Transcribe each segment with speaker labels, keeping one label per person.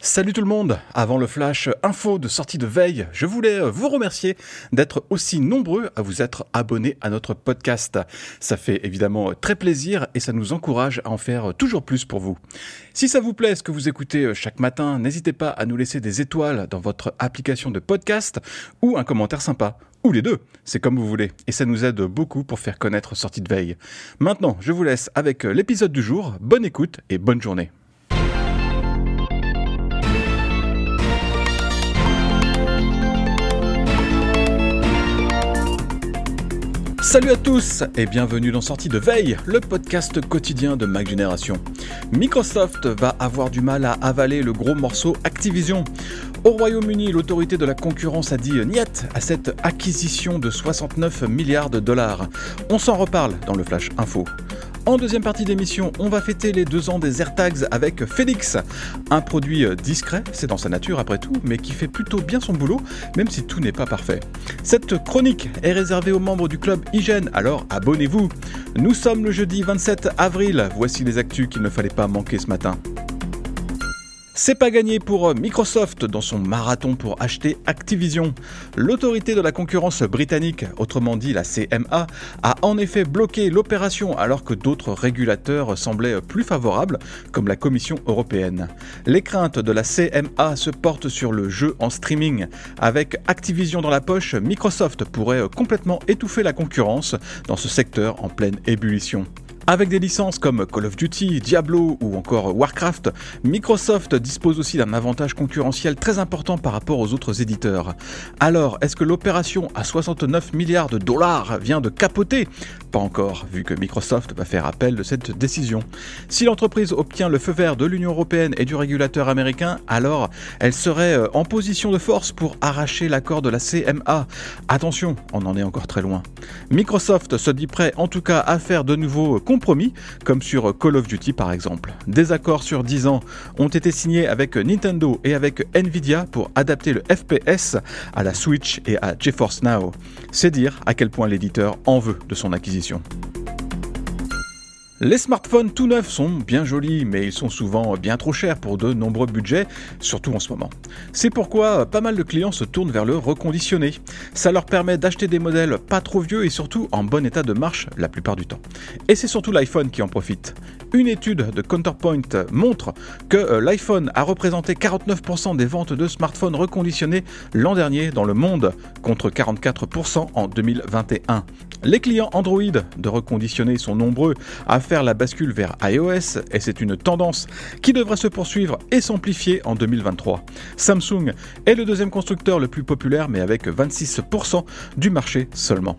Speaker 1: Salut tout le monde Avant le flash info de sortie de veille, je voulais vous remercier d'être aussi nombreux à vous être abonnés à notre podcast. Ça fait évidemment très plaisir et ça nous encourage à en faire toujours plus pour vous. Si ça vous plaît ce que vous écoutez chaque matin, n'hésitez pas à nous laisser des étoiles dans votre application de podcast ou un commentaire sympa. Ou les deux, c'est comme vous voulez, et ça nous aide beaucoup pour faire connaître Sortie de Veille. Maintenant, je vous laisse avec l'épisode du jour, bonne écoute et bonne journée. Salut à tous et bienvenue dans Sortie de Veille, le podcast quotidien de Mac Génération. Microsoft va avoir du mal à avaler le gros morceau Activision. Au Royaume-Uni, l'autorité de la concurrence a dit niet à cette acquisition de 69 milliards de dollars. On s'en reparle dans le Flash Info. En deuxième partie d'émission, on va fêter les deux ans des AirTags avec Félix. Un produit discret, c'est dans sa nature après tout, mais qui fait plutôt bien son boulot, même si tout n'est pas parfait. Cette chronique est réservée aux membres du club Hygiène, alors abonnez-vous. Nous sommes le jeudi 27 avril, voici les actus qu'il ne fallait pas manquer ce matin. C'est pas gagné pour Microsoft dans son marathon pour acheter Activision. L'autorité de la concurrence britannique, autrement dit la CMA, a en effet bloqué l'opération alors que d'autres régulateurs semblaient plus favorables, comme la Commission européenne. Les craintes de la CMA se portent sur le jeu en streaming. Avec Activision dans la poche, Microsoft pourrait complètement étouffer la concurrence dans ce secteur en pleine ébullition. Avec des licences comme Call of Duty, Diablo ou encore Warcraft, Microsoft dispose aussi d'un avantage concurrentiel très important par rapport aux autres éditeurs. Alors, est-ce que l'opération à 69 milliards de dollars vient de capoter? Pas encore, vu que Microsoft va faire appel de cette décision. Si l'entreprise obtient le feu vert de l'Union européenne et du régulateur américain, alors elle serait en position de force pour arracher l'accord de la CMA. Attention, on en est encore très loin. Microsoft se dit prêt en tout cas à faire de nouveaux compromis, comme sur Call of Duty par exemple. Des accords sur 10 ans ont été signés avec Nintendo et avec Nvidia pour adapter le FPS à la Switch et à GeForce Now. C'est dire à quel point l'éditeur en veut de son acquisition. Les smartphones tout neufs sont bien jolis, mais ils sont souvent bien trop chers pour de nombreux budgets, surtout en ce moment. C'est pourquoi pas mal de clients se tournent vers le reconditionné. Ça leur permet d'acheter des modèles pas trop vieux et surtout en bon état de marche la plupart du temps. Et c'est surtout l'iPhone qui en profite. Une étude de Counterpoint montre que l'iPhone a représenté 49% des ventes de smartphones reconditionnés l'an dernier dans le monde, contre 44% en 2021. Les clients Android de reconditionner sont nombreux à faire la bascule vers iOS et c'est une tendance qui devrait se poursuivre et s'amplifier en 2023. Samsung est le deuxième constructeur le plus populaire mais avec 26% du marché seulement.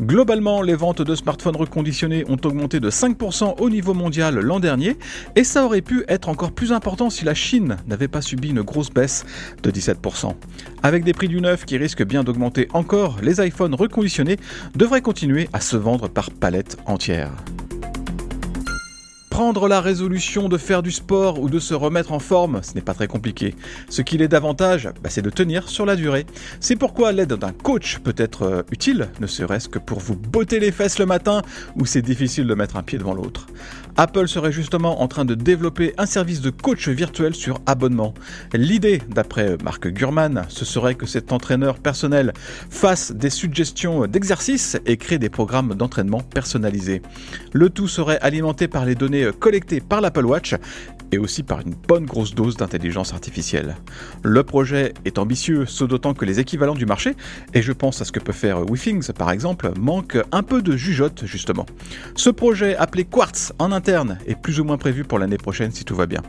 Speaker 1: Globalement, les ventes de smartphones reconditionnés ont augmenté de 5% au niveau mondial l'an dernier, et ça aurait pu être encore plus important si la Chine n'avait pas subi une grosse baisse de 17%. Avec des prix du neuf qui risquent bien d'augmenter encore, les iPhones reconditionnés devraient continuer à se vendre par palette entière. Prendre la résolution de faire du sport ou de se remettre en forme, ce n'est pas très compliqué. Ce qu'il est davantage, bah, c'est de tenir sur la durée. C'est pourquoi l'aide d'un coach peut être euh, utile, ne serait-ce que pour vous botter les fesses le matin où c'est difficile de mettre un pied devant l'autre. Apple serait justement en train de développer un service de coach virtuel sur abonnement. L'idée, d'après Marc Gurman, ce serait que cet entraîneur personnel fasse des suggestions d'exercices et crée des programmes d'entraînement personnalisés. Le tout serait alimenté par les données collectées par l'Apple Watch et aussi par une bonne grosse dose d'intelligence artificielle. Le projet est ambitieux, ce d'autant que les équivalents du marché, et je pense à ce que peut faire WeThings par exemple, manquent un peu de jugeote justement. Ce projet appelé Quartz en interne est plus ou moins prévu pour l'année prochaine si tout va bien.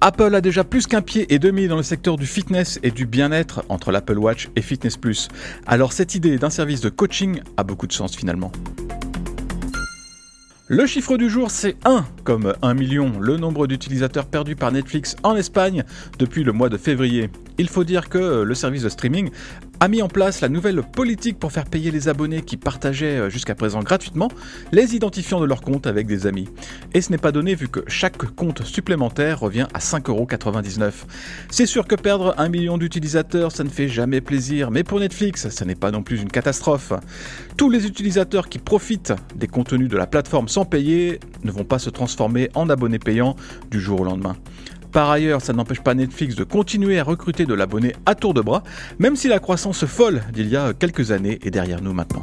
Speaker 1: Apple a déjà plus qu'un pied et demi dans le secteur du fitness et du bien-être entre l'Apple Watch et Fitness Plus. Alors cette idée d'un service de coaching a beaucoup de sens finalement. Le chiffre du jour, c'est 1, comme 1 million, le nombre d'utilisateurs perdus par Netflix en Espagne depuis le mois de février. Il faut dire que le service de streaming a mis en place la nouvelle politique pour faire payer les abonnés qui partageaient euh, jusqu'à présent gratuitement les identifiants de leur compte avec des amis. Et ce n'est pas donné vu que chaque compte supplémentaire revient à 5,99€. C'est sûr que perdre un million d'utilisateurs, ça ne fait jamais plaisir, mais pour Netflix, ça n'est pas non plus une catastrophe. Tous les utilisateurs qui profitent des contenus de la plateforme sans payer ne vont pas se transformer en abonnés payants du jour au lendemain. Par ailleurs, ça n'empêche pas Netflix de continuer à recruter de l'abonné à tour de bras, même si la croissance folle d'il y a quelques années est derrière nous maintenant.